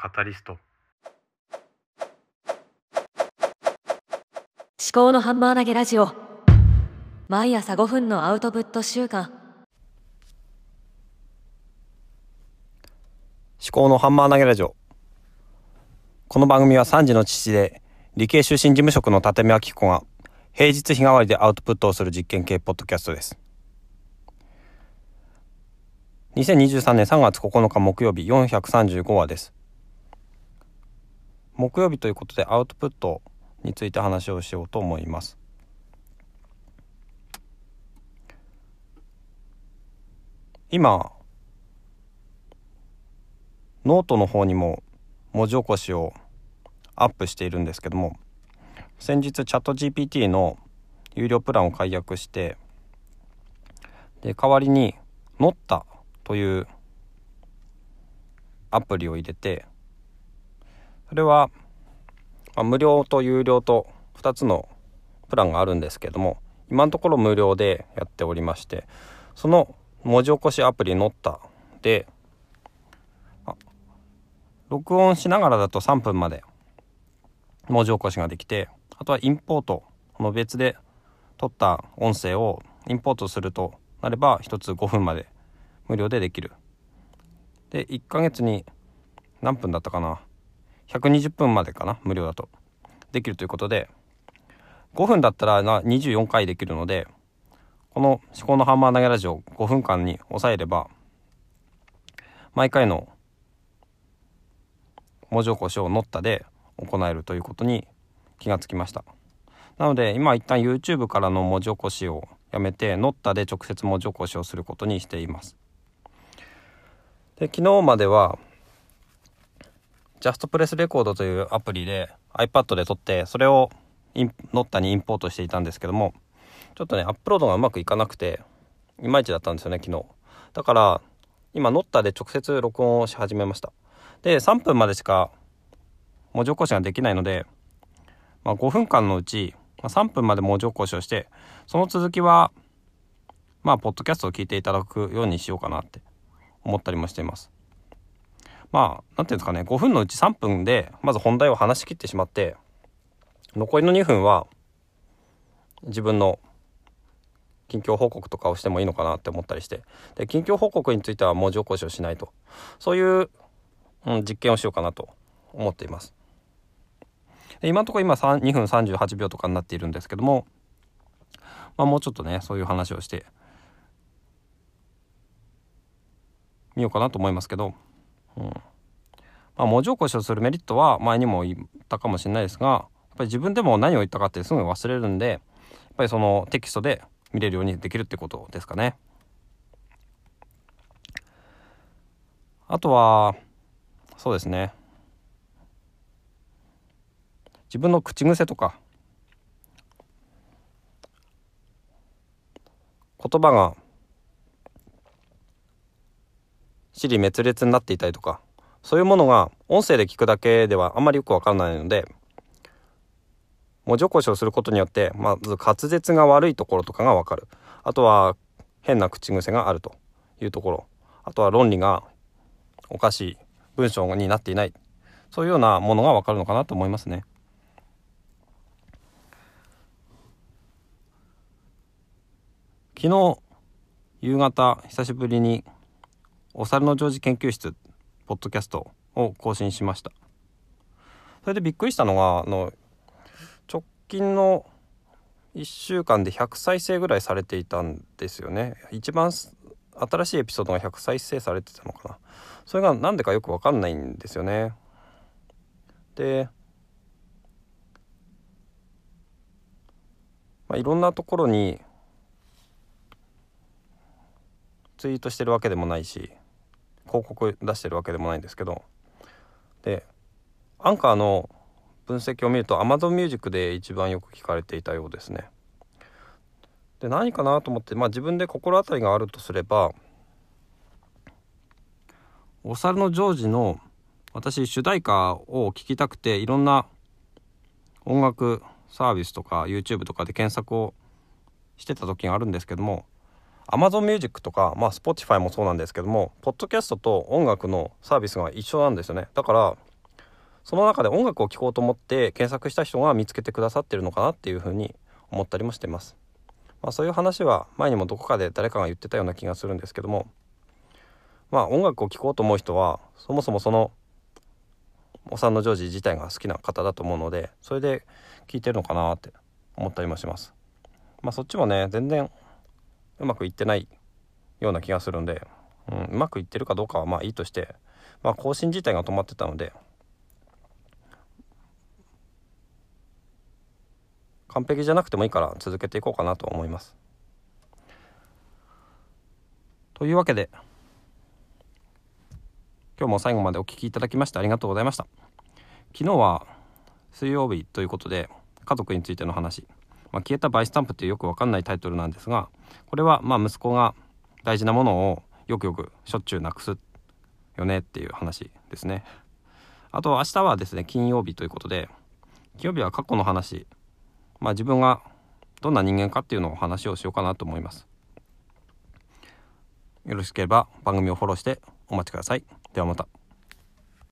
カタリスト。思考のハンマー投げラジオ。毎朝5分のアウトプット週間。思考のハンマー投げラジオ。この番組は3児の父で理系出身事務職の立見明子が平日日替わりでアウトプットをする実験系ポッドキャストです。2023年3月9日木曜日435話です木曜日ということでアウトプットについて話をしようと思います。今ノートの方にも文字起こしをアップしているんですけども先日チャット GPT の有料プランを解約してで代わりにノッタというアプリを入れてそれは、まあ、無料と有料と2つのプランがあるんですけども今のところ無料でやっておりましてその文字起こしアプリ乗ったで録音しながらだと3分まで文字起こしができてあとはインポートの別で撮った音声をインポートするとなれば1つ5分まで無料でできる。で1ヶ月に何分だったかな120分までかな無料だと。できるということで5分だったらな24回できるのでこの「思考のハンマー投げラジオ」5分間に抑えれば毎回の文字起こしをノッタで行えるということに気がつきました。なので今一旦 YouTube からの文字起こしをやめてノッタで直接文字起こしをすることにしています。で昨日まではジャストプレスレコードというアプリで iPad で撮ってそれをノッタにインポートしていたんですけどもちょっとねアップロードがうまくいかなくていまいちだったんですよね昨日だから今ノッタで直接録音をし始めましたで3分までしか文字起こしができないので、まあ、5分間のうちま3分まで文字起こしをしてその続きはまあポッドキャストを聞いていただくようにしようかなって思ったりもしています。まあ何ていうんですかね5分のうち3分でまず本題を話し切ってしまって残りの2分は自分の近況報告とかをしてもいいのかなって思ったりしてで近況報告については文字起こしをしないとそういう、うん、実験をしようかなと思っています。で今のところ今2分38秒とかになっているんですけども、まあ、もうちょっとねそういう話をしてみようかなと思いますけど、うんまあ、文字起こしをするメリットは前にも言ったかもしれないですがやっぱり自分でも何を言ったかってすぐ忘れるんでやっぱりそのテキストで見れるようにできるってことですかね。あとはそうですね自分の口癖とか言葉が尻滅裂になっていたりとかそういうものが音声で聞くだけではあんまりよくわからないので文字起こしをすることによってまず滑舌が悪いところとかがわかる。あとは変な口癖があるというところ。あとは論理がおかしい文章になっていない。そういうようなものがわかるのかなと思いますね。昨日夕方久しぶりにお猿のジョージ研究室ポッドキャストを更新しました。それでびっくりしたのがあの直近の1週間で100再生ぐらいされていたんですよね。一番新しいエピソードが100再生されてたのかな。それが何でかよく分かんないんですよね。でまあ、いろんなところにツイートしてるわけでもないし広告出してるわけでもないんですけどでアンカーの分析を見ると Amazon Music で一番よく聞かれていたようですね。で何かなと思って、まあ、自分で心当たりがあるとすればお猿のジョージの私主題歌を聴きたくていろんな音楽サービスとか YouTube とかで検索をしてた時があるんですけども Amazon Music とか、まあ、Spotify もそうなんですけどもポッドキャストと音楽のサービスが一緒なんですよねだからその中で音楽を聴こうと思って検索した人が見つけてくださってるのかなっていうふうに思ったりもしてます。まあ、そういう話は前にもどこかで誰かが言ってたような気がするんですけどもまあ音楽を聴こうと思う人はそもそもそのお産のジョージ自体が好きな方だと思うのでそれで聴いてるのかなって思ったりもします。まあそっちもね全然うまくいってないような気がするんで、うん、うまくいってるかどうかはまあいいとして、まあ、更新自体が止まってたので完璧じゃなくてもいいから続けていこうかなと思います。というわけで今日も最後までお聴きいただきましてありがとうございました。昨日は水曜日ということで家族についての話、まあ、消えたバイスタンプっていうよくわかんないタイトルなんですがこれはまあ息子が大事なものをよくよくしょっちゅうなくすよねっていう話ですね。あと明日はですね金曜日ということで金曜日は過去の話まあ自分がどんな人間かっていうのを話をしようかなと思います。よろしければ番組をフォローしてお待ちください。ではまた。